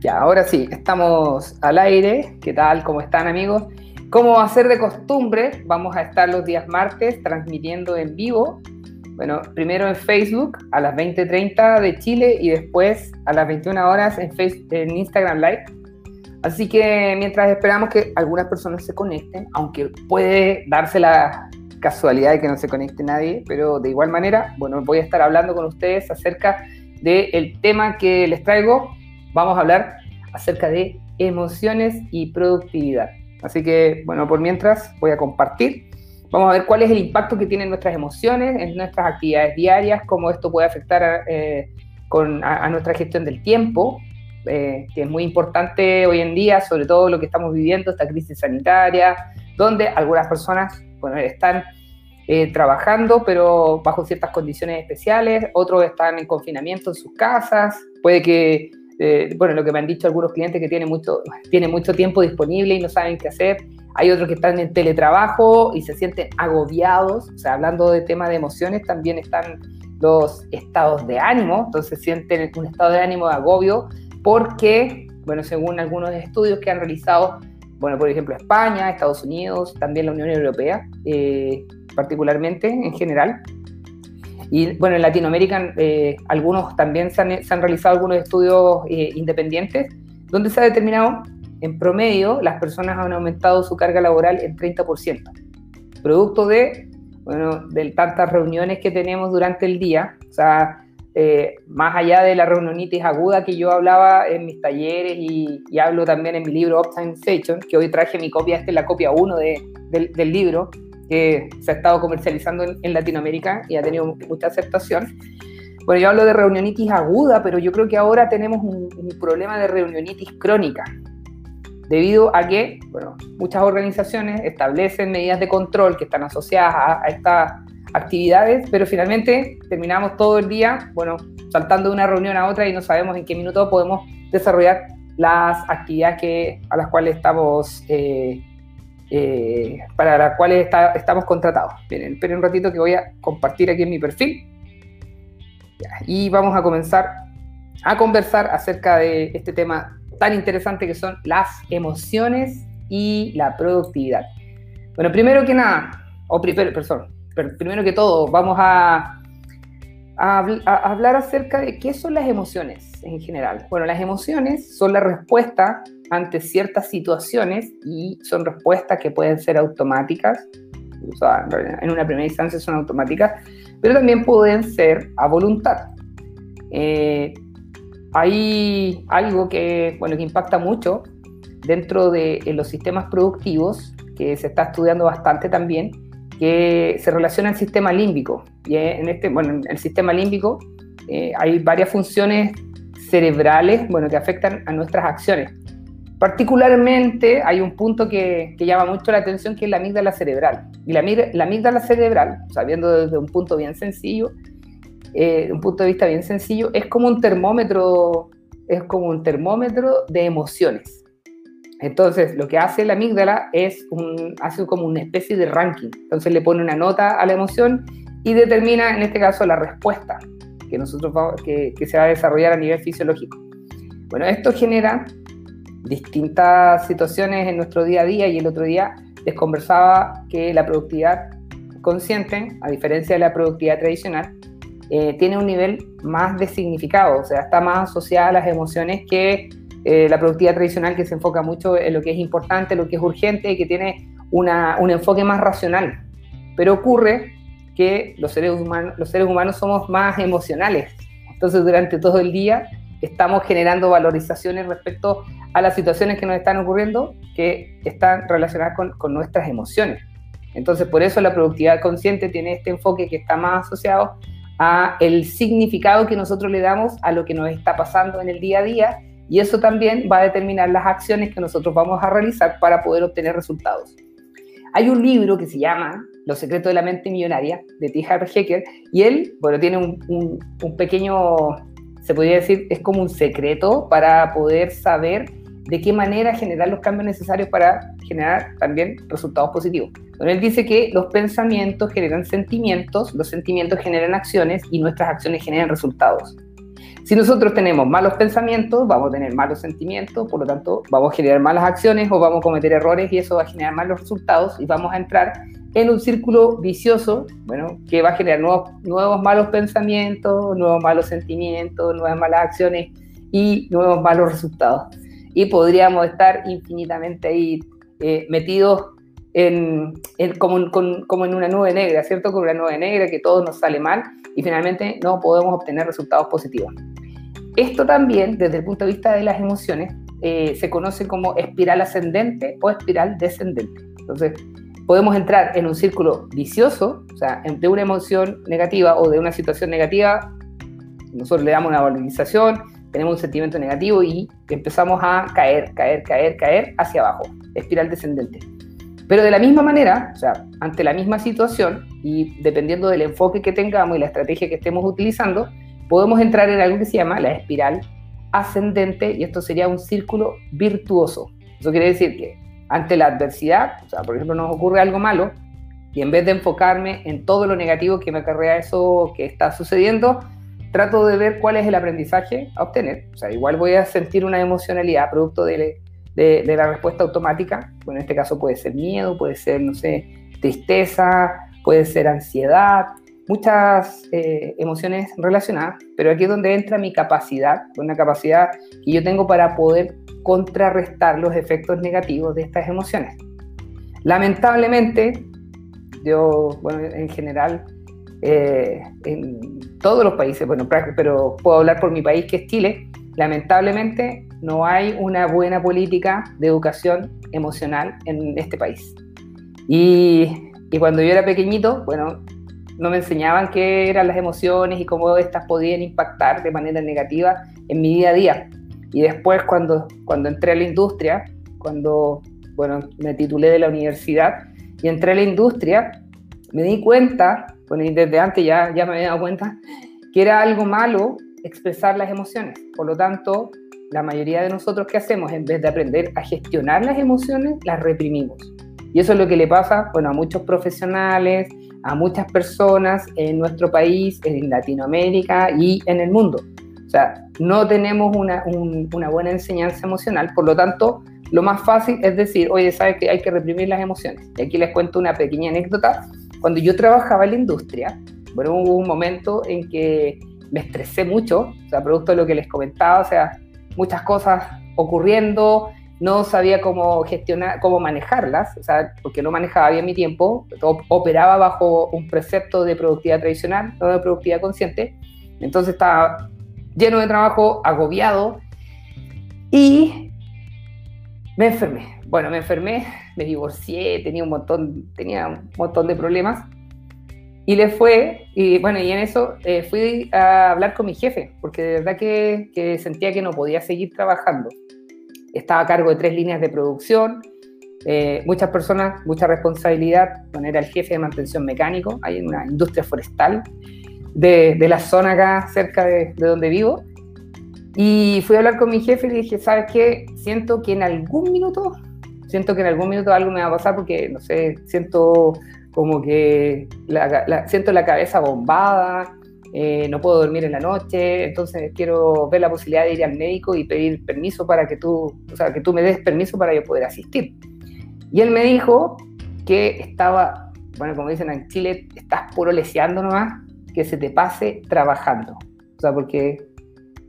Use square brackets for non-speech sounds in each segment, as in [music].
Ya, ahora sí, estamos al aire. ¿Qué tal? ¿Cómo están amigos? Como va a ser de costumbre, vamos a estar los días martes transmitiendo en vivo. Bueno, primero en Facebook a las 20.30 de Chile y después a las 21 horas en, Facebook, en Instagram Live. Así que mientras esperamos que algunas personas se conecten, aunque puede darse la casualidad de que no se conecte nadie, pero de igual manera, bueno, voy a estar hablando con ustedes acerca del tema que les traigo. Vamos a hablar acerca de emociones y productividad. Así que, bueno, por mientras voy a compartir. Vamos a ver cuál es el impacto que tienen nuestras emociones en nuestras actividades diarias, cómo esto puede afectar a, eh, con, a, nuestra gestión del tiempo, eh, que es muy importante hoy en día, sobre todo lo que estamos viviendo, esta crisis sanitaria, donde algunas personas bueno, están eh, trabajando, pero bajo ciertas condiciones especiales, otros están en confinamiento en sus casas, puede que, eh, bueno, lo que me han dicho algunos clientes que tienen mucho, tienen mucho tiempo disponible y no saben qué hacer, hay otros que están en teletrabajo y se sienten agobiados, o sea, hablando de tema de emociones, también están los estados de ánimo, entonces sienten un estado de ánimo de agobio porque, bueno, según algunos estudios que han realizado, bueno, por ejemplo, España, Estados Unidos, también la Unión Europea, eh, particularmente en general. Y bueno, en Latinoamérica eh, algunos también se han, realizado algunos estudios eh, independientes donde se ha determinado en promedio las personas han aumentado su carga laboral en 30%, producto de, bueno, de tantas reuniones que tenemos durante el día, o sea, eh, más allá de la reunionitis aguda que yo hablaba en mis talleres y, hablo también en mi libro Optimization, que hoy traje mi copia, esta es la copia 1 de, del, libro, que se ha estado comercializando en, Latinoamérica y ha tenido mucha aceptación. Bueno, yo hablo de reunionitis aguda, pero yo creo que ahora tenemos un, problema de reunionitis crónica, debido a que, bueno, muchas organizaciones establecen medidas de control que están asociadas a, a esta actividades, pero finalmente terminamos todo el día, bueno, saltando de una reunión a otra y no sabemos en qué minuto podemos desarrollar las actividades que, a las cuales estamos, eh, eh, para las cuales estamos contratados. Miren, esperen un ratito que voy a compartir aquí en mi perfil. y vamos a comenzar a conversar acerca de este tema tan interesante que son las emociones y la productividad. Bueno, primero que nada, o primero, perdón, primero que todo, vamos a, hablar acerca de qué son las emociones en general. Bueno, las emociones son la respuesta ante ciertas situaciones y son respuestas que pueden ser automáticas, o sea, en una primera instancia son automáticas, pero también pueden ser a voluntad. Eh, hay algo que, bueno, que impacta mucho dentro de los sistemas productivos, que se está estudiando bastante también, que se relaciona al sistema límbico. Y en este, bueno, en el sistema límbico eh, hay varias funciones cerebrales, bueno, que afectan a nuestras acciones. Particularmente hay un punto que, llama mucho la atención que es la amígdala cerebral. Y la, la amígdala cerebral, sabiendo desde un punto bien sencillo, eh, un punto de vista bien sencillo, es como un termómetro, es como un termómetro de emociones. Entonces, lo que hace la amígdala es un, hace como una especie de ranking. Entonces le pone una nota a la emoción y determina, en este caso, la respuesta que, nosotros que, se va a desarrollar a nivel fisiológico. Bueno, esto genera distintas situaciones en nuestro día a día y el otro día les conversaba que la productividad consciente, a diferencia de la productividad tradicional, eh, tiene un nivel más de significado, o sea, está más asociada a las emociones que eh, la productividad tradicional que se enfoca mucho en lo que es importante, lo que es urgente, y que tiene un enfoque más racional. Pero ocurre que los seres, humanos, los seres humanos somos más emocionales. Entonces durante todo el día estamos generando valorizaciones respecto a las situaciones que nos están ocurriendo que están relacionadas con, con nuestras emociones. Entonces por eso la productividad consciente tiene este enfoque que está más asociado a el significado que nosotros le damos a lo que nos está pasando en el día a día y eso también va a determinar las acciones que nosotros vamos a realizar para poder obtener resultados. Hay un libro que se llama Los secretos de la mente millonaria de T. Harv Hecker y él, bueno, tiene un, un pequeño, se podría decir, es como un secreto para poder saber de qué manera generar los cambios necesarios para generar también resultados positivos. Bueno, él dice que los pensamientos generan sentimientos, los sentimientos generan acciones y nuestras acciones generan resultados. Si nosotros tenemos malos pensamientos, vamos a tener malos sentimientos, por lo tanto, vamos a generar malas acciones o vamos a cometer errores y eso va a generar malos resultados y vamos a entrar en un círculo vicioso, bueno, que va a generar nuevos, nuevos malos pensamientos, nuevos malos sentimientos, nuevas malas acciones y nuevos malos resultados. Y podríamos estar infinitamente ahí eh, metidos en, como, en una nube negra, ¿cierto? Con una nube negra que todo nos sale mal y finalmente no podemos obtener resultados positivos. Esto también, desde el punto de vista de las emociones, eh, se conoce como espiral ascendente o espiral descendente. Entonces, podemos entrar en un círculo vicioso, o sea, de una emoción negativa o de una situación negativa, nosotros le damos una valorización, tenemos un sentimiento negativo y empezamos a caer, caer, caer, caer hacia abajo, espiral descendente. Pero de la misma manera, o sea, ante la misma situación y dependiendo del enfoque que tengamos y la estrategia que estemos utilizando, podemos entrar en algo que se llama la espiral ascendente y esto sería un círculo virtuoso. Eso quiere decir que ante la adversidad, o sea, por ejemplo, nos ocurre algo malo y en vez de enfocarme en todo lo negativo que me acarrea eso que está sucediendo, trato de ver cuál es el aprendizaje a obtener. O sea, igual voy a sentir una emocionalidad producto de, la respuesta automática. En este caso puede ser miedo, puede ser, no sé, tristeza, puede ser ansiedad, muchas eh, emociones relacionadas, pero aquí es donde entra mi capacidad, una capacidad que yo tengo para poder contrarrestar los efectos negativos de estas emociones. Lamentablemente, yo, bueno, en general, eh, en todos los países, bueno, pero puedo hablar por mi país que es Chile, lamentablemente no hay una buena política de educación emocional en este país. Y, y cuando yo era pequeñito, bueno, no me enseñaban qué eran las emociones y cómo estas podían impactar de manera negativa en mi día a día. Y después cuando, cuando entré a la industria, cuando bueno, me titulé de la universidad y entré a la industria, me di cuenta, bueno, desde antes ya, ya me había dado cuenta, que era algo malo expresar las emociones. Por lo tanto, la mayoría de nosotros que hacemos, en vez de aprender a gestionar las emociones, las reprimimos. Y eso es lo que le pasa, bueno, a muchos profesionales, a muchas personas en nuestro país, en Latinoamérica y en el mundo. O sea, no tenemos una, una buena enseñanza emocional, por lo tanto, lo más fácil es decir, oye, sabes que hay que reprimir las emociones. Y aquí les cuento una pequeña anécdota. Cuando yo trabajaba en la industria, bueno, hubo un momento en que me estresé mucho, o sea, producto de lo que les comentaba, o sea, muchas cosas ocurriendo, no sabía cómo gestionar, cómo manejarlas, o sea, porque no manejaba bien mi tiempo, operaba bajo un precepto de productividad tradicional, no de productividad consciente, entonces estaba lleno de trabajo, agobiado y me enfermé. Bueno, me enfermé, me divorcié, tenía un montón, tenía un montón de problemas y le fue, y bueno, y en eso eh, fui a hablar con mi jefe, porque de verdad que, que sentía que no podía seguir trabajando estaba a cargo de tres líneas de producción, eh, muchas personas, mucha responsabilidad, bueno, era el jefe de mantención mecánico, hay una industria forestal de, la zona acá cerca de, de, donde vivo. Y fui a hablar con mi jefe y le dije, ¿sabes qué? Siento que en algún minuto, siento que en algún minuto algo me va a pasar porque, no sé, siento como que la, siento la cabeza bombada, eh, no puedo dormir en la noche, entonces quiero ver la posibilidad de ir al médico y pedir permiso para que tú, o sea, que tú me des permiso para yo poder asistir. Y él me dijo que estaba, bueno, como dicen en Chile, estás puro leseando nomás, que se te pase trabajando. O sea, porque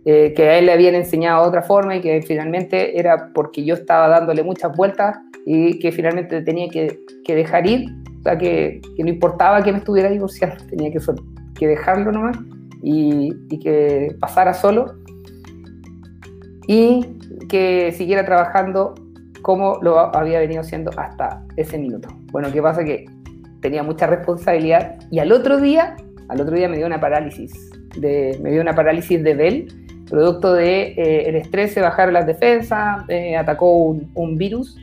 eh, que a él le habían enseñado otra forma y que finalmente era porque yo estaba dándole muchas vueltas y que finalmente tenía que, que dejar ir, o sea, que, que, no importaba que me estuviera divorciando, [laughs] tenía que que dejarlo nomás y, que pasara solo y que siguiera trabajando como lo había venido haciendo hasta ese minuto. Bueno, ¿qué pasa? Que tenía mucha responsabilidad y al otro día, al otro día me dio una parálisis, de, me dio una parálisis de Bell, producto de eh, el estrés, se bajaron las defensas, me atacó un, un virus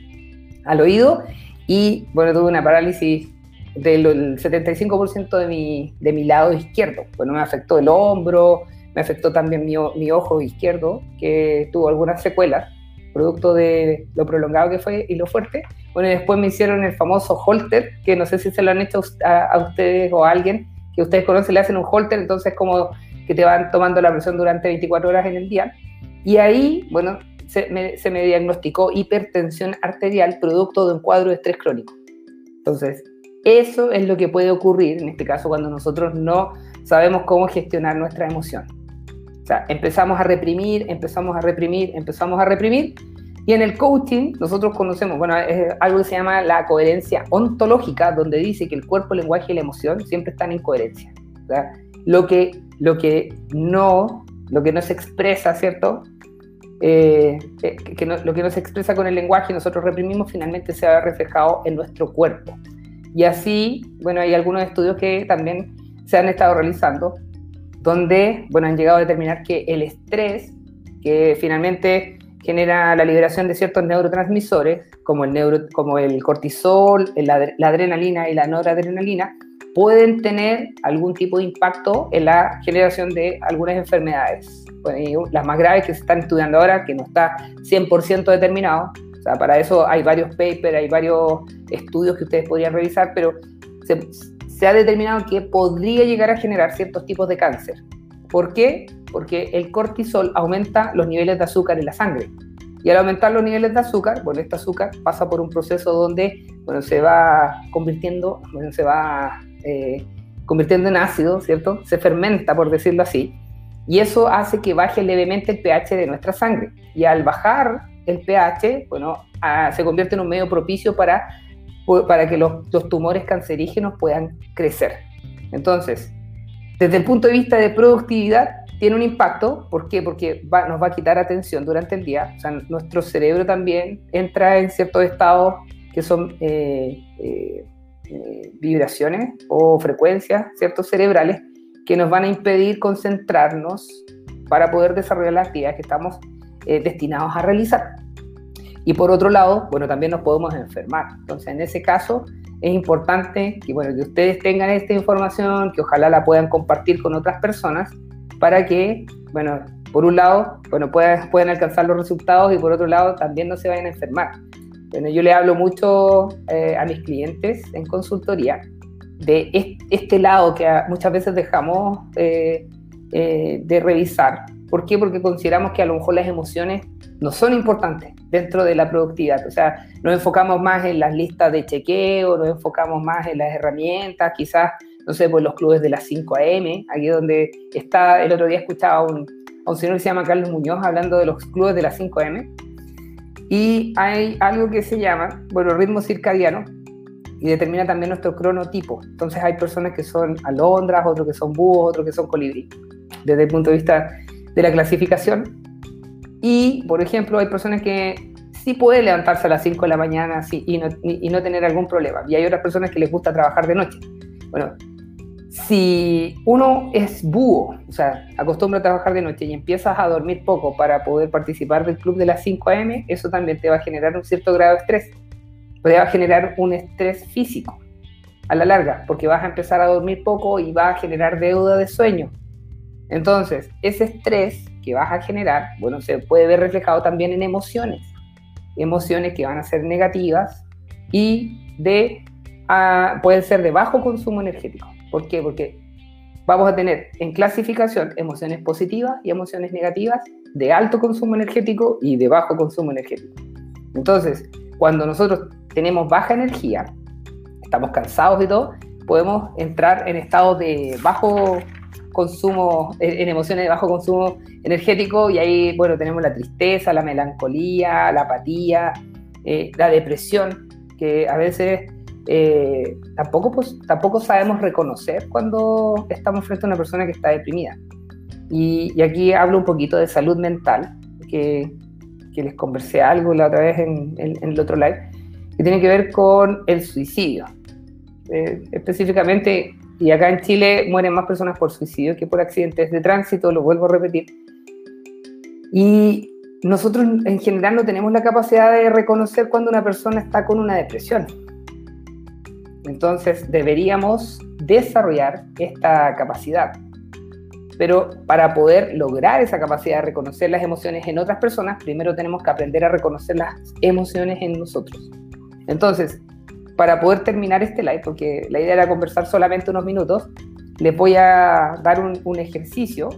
al oído y bueno, tuve una parálisis del 75% de mi, de mi lado izquierdo. Bueno, me afectó el hombro, me afectó también mi, mi ojo izquierdo, que tuvo algunas secuelas, producto de lo prolongado que fue y lo fuerte. Bueno, y después me hicieron el famoso holter, que no sé si se lo han hecho a ustedes o a alguien que ustedes conocen, le hacen un holter, entonces como que te van tomando la presión durante 24 horas en el día. Y ahí, bueno, se me, se me diagnosticó hipertensión arterial producto de un cuadro de estrés crónico. Entonces, eso es lo que puede ocurrir en este caso cuando nosotros no sabemos cómo gestionar nuestra emoción. O sea, empezamos a reprimir, empezamos a reprimir, empezamos a reprimir. Y en el coaching nosotros conocemos, bueno, es algo que se llama la coherencia ontológica, donde dice que el cuerpo, el lenguaje y la emoción siempre están en coherencia. Sea, lo que, lo que no, lo que no se expresa, ¿cierto? Eh, eh, que lo que no se expresa con el lenguaje nosotros reprimimos finalmente se ha reflejado en nuestro cuerpo. Y así, bueno, hay algunos estudios que también se han estado realizando, donde, bueno, han llegado a determinar que el estrés, que finalmente genera la liberación de ciertos neurotransmisores, como el, cortisol, la, adrenalina y la noradrenalina, pueden tener algún tipo de impacto en la generación de algunas enfermedades. las más graves que se están estudiando ahora, que no está 100% determinado, para eso hay varios papers, hay varios estudios que ustedes podrían revisar, pero se, ha determinado que podría llegar a generar ciertos tipos de cáncer. ¿Por qué? Porque el cortisol aumenta los niveles de azúcar en la sangre. Y al aumentar los niveles de azúcar, bueno, este azúcar pasa por un proceso donde bueno, se va convirtiendo, se va eh, convirtiendo en ácido, ¿cierto? Se fermenta, por decirlo así. Y eso hace que baje levemente el pH de nuestra sangre. Y al bajar el pH, bueno, se convierte en un medio propicio para, para que los, tumores cancerígenos puedan crecer. Entonces, desde el punto de vista de productividad, tiene un impacto. ¿Por qué? Porque nos va a quitar atención durante el día. O sea, nuestro cerebro también entra en ciertos estados que son eh, eh, eh, vibraciones o frecuencias, ciertos cerebrales, que nos van a impedir concentrarnos para poder desarrollar las actividades que estamos destinados a realizar. Y por otro lado, bueno, también nos podemos enfermar. Entonces, en ese caso, es importante que, bueno, que ustedes tengan esta información, que ojalá la puedan compartir con otras personas, para que, bueno, por un lado, bueno, puedan, alcanzar los resultados y por otro lado, también no se vayan a enfermar. Bueno, yo le hablo mucho eh, a mis clientes en consultoría de este lado que muchas veces dejamos eh, de revisar, ¿Por qué? Porque consideramos que a lo mejor las emociones no son importantes dentro de la productividad. O sea, nos enfocamos más en las listas de chequeo, nos enfocamos más en las herramientas, quizás, no sé, pues los clubes de las 5 AM, aquí donde está, el otro día escuchaba a un, a un señor que se llama Carlos Muñoz hablando de los clubes de las 5 AM. Y hay algo que se llama, bueno, ritmo circadiano, y determina también nuestro cronotipo. Entonces hay personas que son alondras, otros que son búhos, otros que son colibrí. Desde el punto de vista de la clasificación. Y, por ejemplo, hay personas que sí pueden levantarse a las 5 de la mañana y, no, y, no, tener algún problema. Y hay otras personas que les gusta trabajar de noche. Bueno, si uno es búho, o sea, acostumbra a trabajar de noche y empiezas a dormir poco para poder participar del club de las 5 a.m., eso también te va a generar un cierto grado de estrés. Te va a generar un estrés físico a la larga, porque vas a empezar a dormir poco y va a generar deuda de sueño. Entonces, ese estrés que vas a generar, bueno, se puede ver reflejado también en emociones. Emociones que van a ser negativas y de, uh, pueden ser de bajo consumo energético. ¿Por qué? Porque vamos a tener en clasificación emociones positivas y emociones negativas de alto consumo energético y de bajo consumo energético. Entonces, cuando nosotros tenemos baja energía, estamos cansados y todo, podemos entrar en estados de bajo consumo, en emociones de bajo consumo energético y ahí, bueno, tenemos la tristeza, la melancolía, la apatía, eh, la depresión, que a veces eh, tampoco, pues, tampoco sabemos reconocer cuando estamos frente a una persona que está deprimida. Y, aquí hablo un poquito de salud mental, que, que les conversé algo la otra vez en, el otro live, que tiene que ver con el suicidio. Eh, específicamente y acá en Chile mueren más personas por suicidio que por accidentes de tránsito, lo vuelvo a repetir. Y nosotros en general no tenemos la capacidad de reconocer cuando una persona está con una depresión. Entonces deberíamos desarrollar esta capacidad. Pero para poder lograr esa capacidad de reconocer las emociones en otras personas, primero tenemos que aprender a reconocer las emociones en nosotros. Entonces, para poder terminar este live, porque la idea era conversar solamente unos minutos, les voy a dar un, ejercicio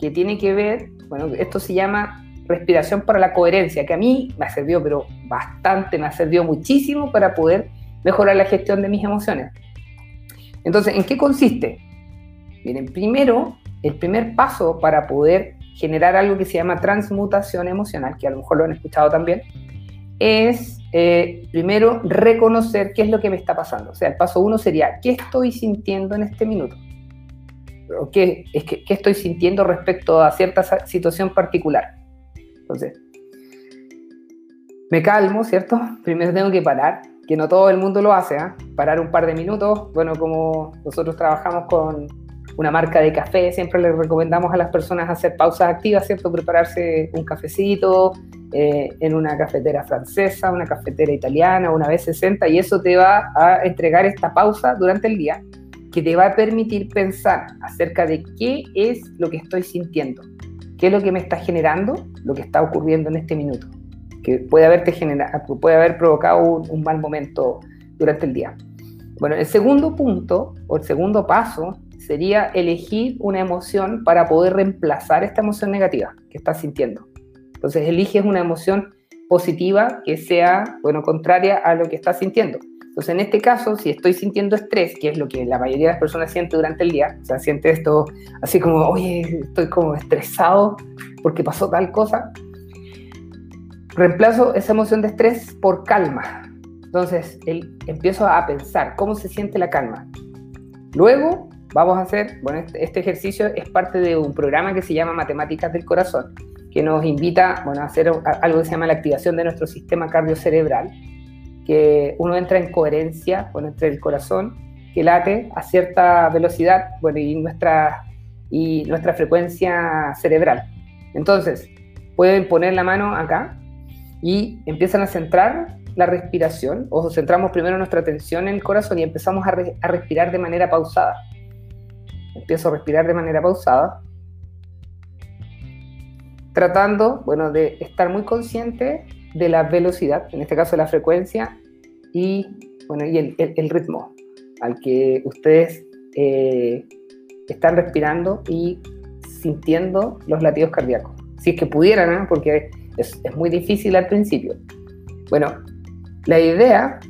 que tiene que ver, bueno, esto se llama respiración para la coherencia, que a mí me ha servido, pero bastante, me ha servido muchísimo para poder mejorar la gestión de mis emociones. Entonces, ¿en qué consiste? Miren, primero, el primer paso para poder generar algo que se llama transmutación emocional, que a lo mejor lo han escuchado también, es eh, primero reconocer qué es lo que me está pasando. O sea, el paso uno sería, ¿qué estoy sintiendo en este minuto? ¿O qué, es que, ¿Qué estoy sintiendo respecto a cierta situación particular? Entonces, me calmo, ¿cierto? [laughs] Primero tengo que parar, que no todo el mundo lo hace, ¿eh? Parar un par de minutos. Bueno, como nosotros trabajamos con una marca de café, siempre les recomendamos a las personas hacer pausas activas, ¿cierto? Prepararse un cafecito eh, en una cafetera francesa, una cafetera italiana, una vez 60, y eso te va a entregar esta pausa durante el día que te va a permitir pensar acerca de qué es lo que estoy sintiendo, qué es lo que me está generando, lo que está ocurriendo en este minuto, que puede, haberte generado, puede haber provocado un, un mal momento durante el día. Bueno, el segundo punto o el segundo paso sería elegir una emoción para poder reemplazar esta emoción negativa que estás sintiendo. Entonces eliges una emoción positiva que sea, bueno, contraria a lo que estás sintiendo. Entonces, en este caso, si estoy sintiendo estrés, que es lo que la mayoría de las personas siente durante el día, o sea, siente esto así como, oye, estoy como estresado porque pasó tal cosa, reemplazo esa emoción de estrés por calma. Entonces, el, empiezo a pensar cómo se siente la calma. Luego, vamos a hacer, bueno, este, este, ejercicio es parte de un programa que se llama Matemáticas del Corazón, que nos invita bueno, a hacer algo que se llama la activación de nuestro sistema cardiocerebral, que uno entra en coherencia bueno, entre el corazón, que late a cierta velocidad, bueno, y nuestra, y nuestra frecuencia cerebral. Entonces, pueden poner la mano acá y empiezan a centrar la respiración, o centramos primero nuestra atención en el corazón y empezamos a, a respirar de manera pausada empiezo a respirar de manera pausada, tratando, bueno, de estar muy consciente de la velocidad, en este caso la frecuencia, y, bueno, y el, ritmo al que ustedes eh, están respirando y sintiendo los latidos cardíacos. Si es que pudieran, porque es, es muy difícil al principio. Bueno, la idea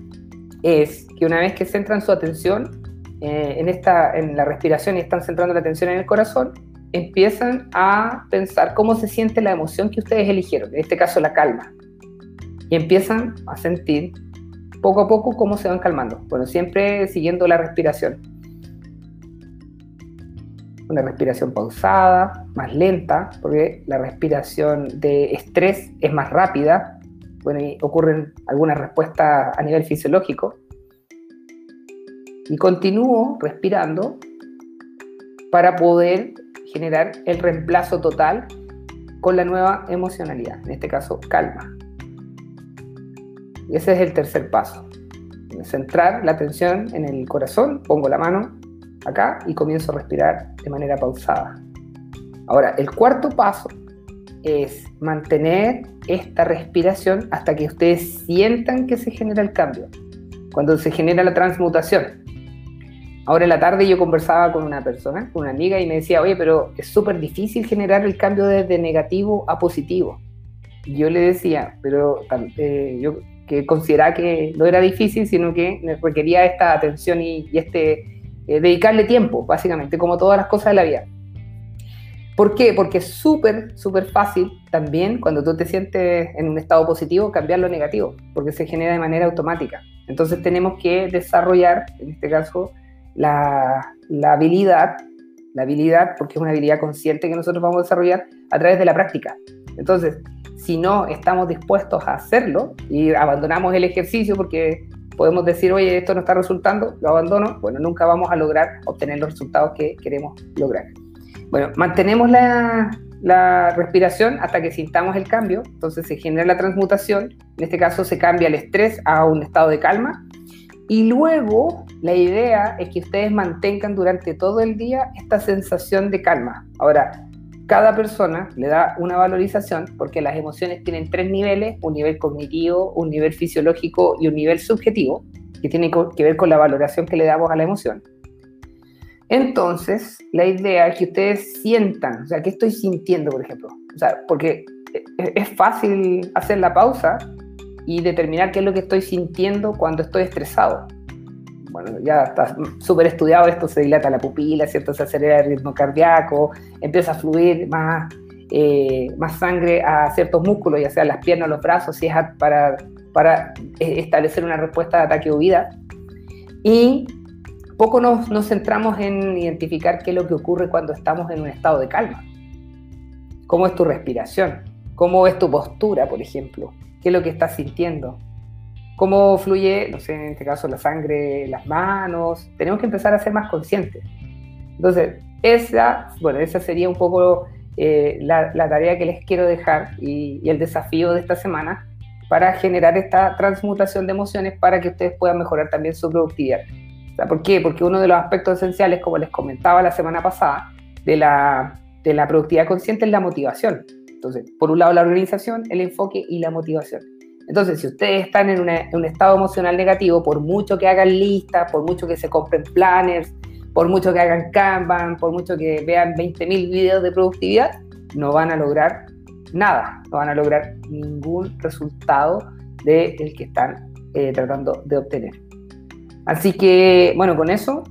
es que una vez que centran su atención eh, en, esta, en la respiración y están centrando la atención en el corazón, empiezan a pensar cómo se siente la emoción que ustedes eligieron, en este caso la calma. Y empiezan a sentir poco a poco cómo se van calmando. Bueno, siempre siguiendo la respiración. Una respiración pausada, más lenta, porque la respiración de estrés es más rápida. Bueno, y ocurren algunas respuestas a nivel fisiológico y continúo respirando para poder generar el reemplazo total con la nueva emocionalidad, en este caso calma. Y ese es el tercer paso. Centrar la atención en el corazón, pongo la mano acá y comienzo a respirar de manera pausada. Ahora, el cuarto paso es mantener esta respiración hasta que ustedes sientan que se genera el cambio, cuando se genera la transmutación. Ahora en la tarde yo conversaba con una persona, con una amiga, y me decía, oye, pero es súper difícil generar el cambio desde negativo a positivo. yo le decía, pero eh, yo que consideraba que no era difícil, sino que requería esta atención y, este eh, dedicarle tiempo, básicamente, como todas las cosas de la vida. ¿Por qué? Porque es súper, súper fácil también cuando tú te sientes en un estado positivo cambiar lo negativo, porque se genera de manera automática. Entonces tenemos que desarrollar, en este caso, la, habilidad, la habilidad, porque es una habilidad consciente que nosotros vamos a desarrollar a través de la práctica. Entonces, si no estamos dispuestos a hacerlo y abandonamos el ejercicio porque podemos decir, oye, esto no está resultando, lo abandono, bueno, nunca vamos a lograr obtener los resultados que queremos lograr. Bueno, mantenemos la, la respiración hasta que sintamos el cambio, entonces se genera la transmutación, en este caso se cambia el estrés a un estado de calma y luego la idea es que ustedes mantengan durante todo el día esta sensación de calma. Ahora, cada persona le da una valorización porque las emociones tienen tres niveles, un nivel cognitivo, un nivel fisiológico y un nivel subjetivo, que tiene que ver con la valoración que le damos a la emoción. Entonces, la idea es que ustedes sientan, o sea, ¿qué estoy sintiendo, por ejemplo? O sea, porque es fácil hacer la pausa y determinar qué es lo que estoy sintiendo cuando estoy estresado. Bueno, ya está súper estudiado esto, se dilata la pupila, ¿cierto? Se acelera el ritmo cardíaco, empieza a fluir más, eh, más sangre a ciertos músculos, ya sea las piernas, los brazos, si es para, para eh, establecer una respuesta de ataque o vida. Y poco nos, nos centramos en identificar qué es lo que ocurre cuando estamos en un estado de calma. ¿Cómo es tu respiración? ¿Cómo es tu postura, por ejemplo? ¿Qué es lo que estás sintiendo? ¿Cómo fluye, no sé, en este caso, la sangre, las manos? Tenemos que empezar a ser más conscientes. Entonces, esa, bueno, esa sería un poco eh, la, tarea que les quiero dejar y, y el desafío de esta semana para generar esta transmutación de emociones para que ustedes puedan mejorar también su productividad. ¿Por qué? Porque uno de los aspectos esenciales, como les comentaba la semana pasada, de la, de la productividad consciente es la motivación. Entonces, por un lado la organización, el enfoque y la motivación. Entonces, si ustedes están en, un estado emocional negativo, por mucho que hagan listas, por mucho que se compren planners, por mucho que hagan Kanban, por mucho que vean 20.000 videos de productividad, no van a lograr nada, no van a lograr ningún resultado del que están eh, tratando de obtener. Así que, bueno, con eso,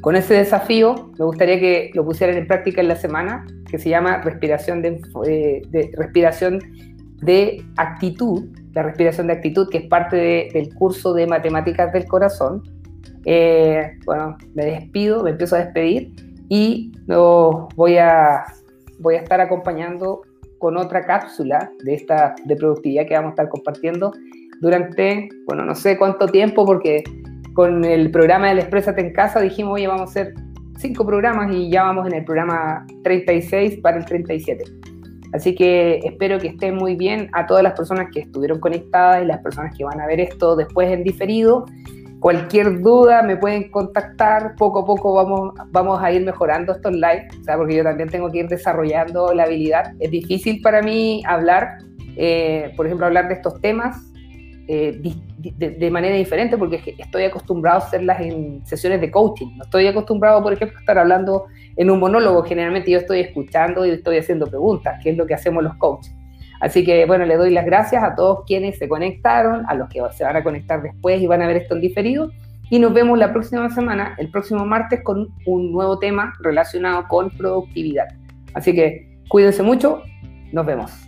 con ese desafío, me gustaría que lo pusieran en práctica en la semana, que se llama respiración de, eh, respiración de actitud, la respiración de actitud, que es parte del curso de matemáticas del corazón. Eh, bueno, me despido, me empiezo a despedir y lo voy a, voy a estar acompañando con otra cápsula de esta de productividad que vamos a estar compartiendo durante, bueno, no sé cuánto tiempo, porque con el programa del Exprésate en Casa dijimos, oye, vamos a hacer cinco programas y ya vamos en el programa 36 para el 37. Así que espero que estén muy bien a todas las personas que estuvieron conectadas y las personas que van a ver esto después en diferido. Cualquier duda me pueden contactar, poco a poco vamos, vamos a ir mejorando estos live, o sea, porque yo también tengo que ir desarrollando la habilidad. Es difícil para mí hablar, eh, por ejemplo, hablar de estos temas eh, de, manera diferente porque estoy acostumbrado a hacerlas en sesiones de coaching. No estoy acostumbrado, por ejemplo, a estar hablando en un monólogo. Generalmente yo estoy escuchando y estoy haciendo preguntas, que es lo que hacemos los coaches. Así que, bueno, le doy las gracias a todos quienes se conectaron, a los que se van a conectar después y van a ver esto en diferido. Y nos vemos la próxima semana, el próximo martes, con un nuevo tema relacionado con productividad. Así que cuídense mucho, nos vemos.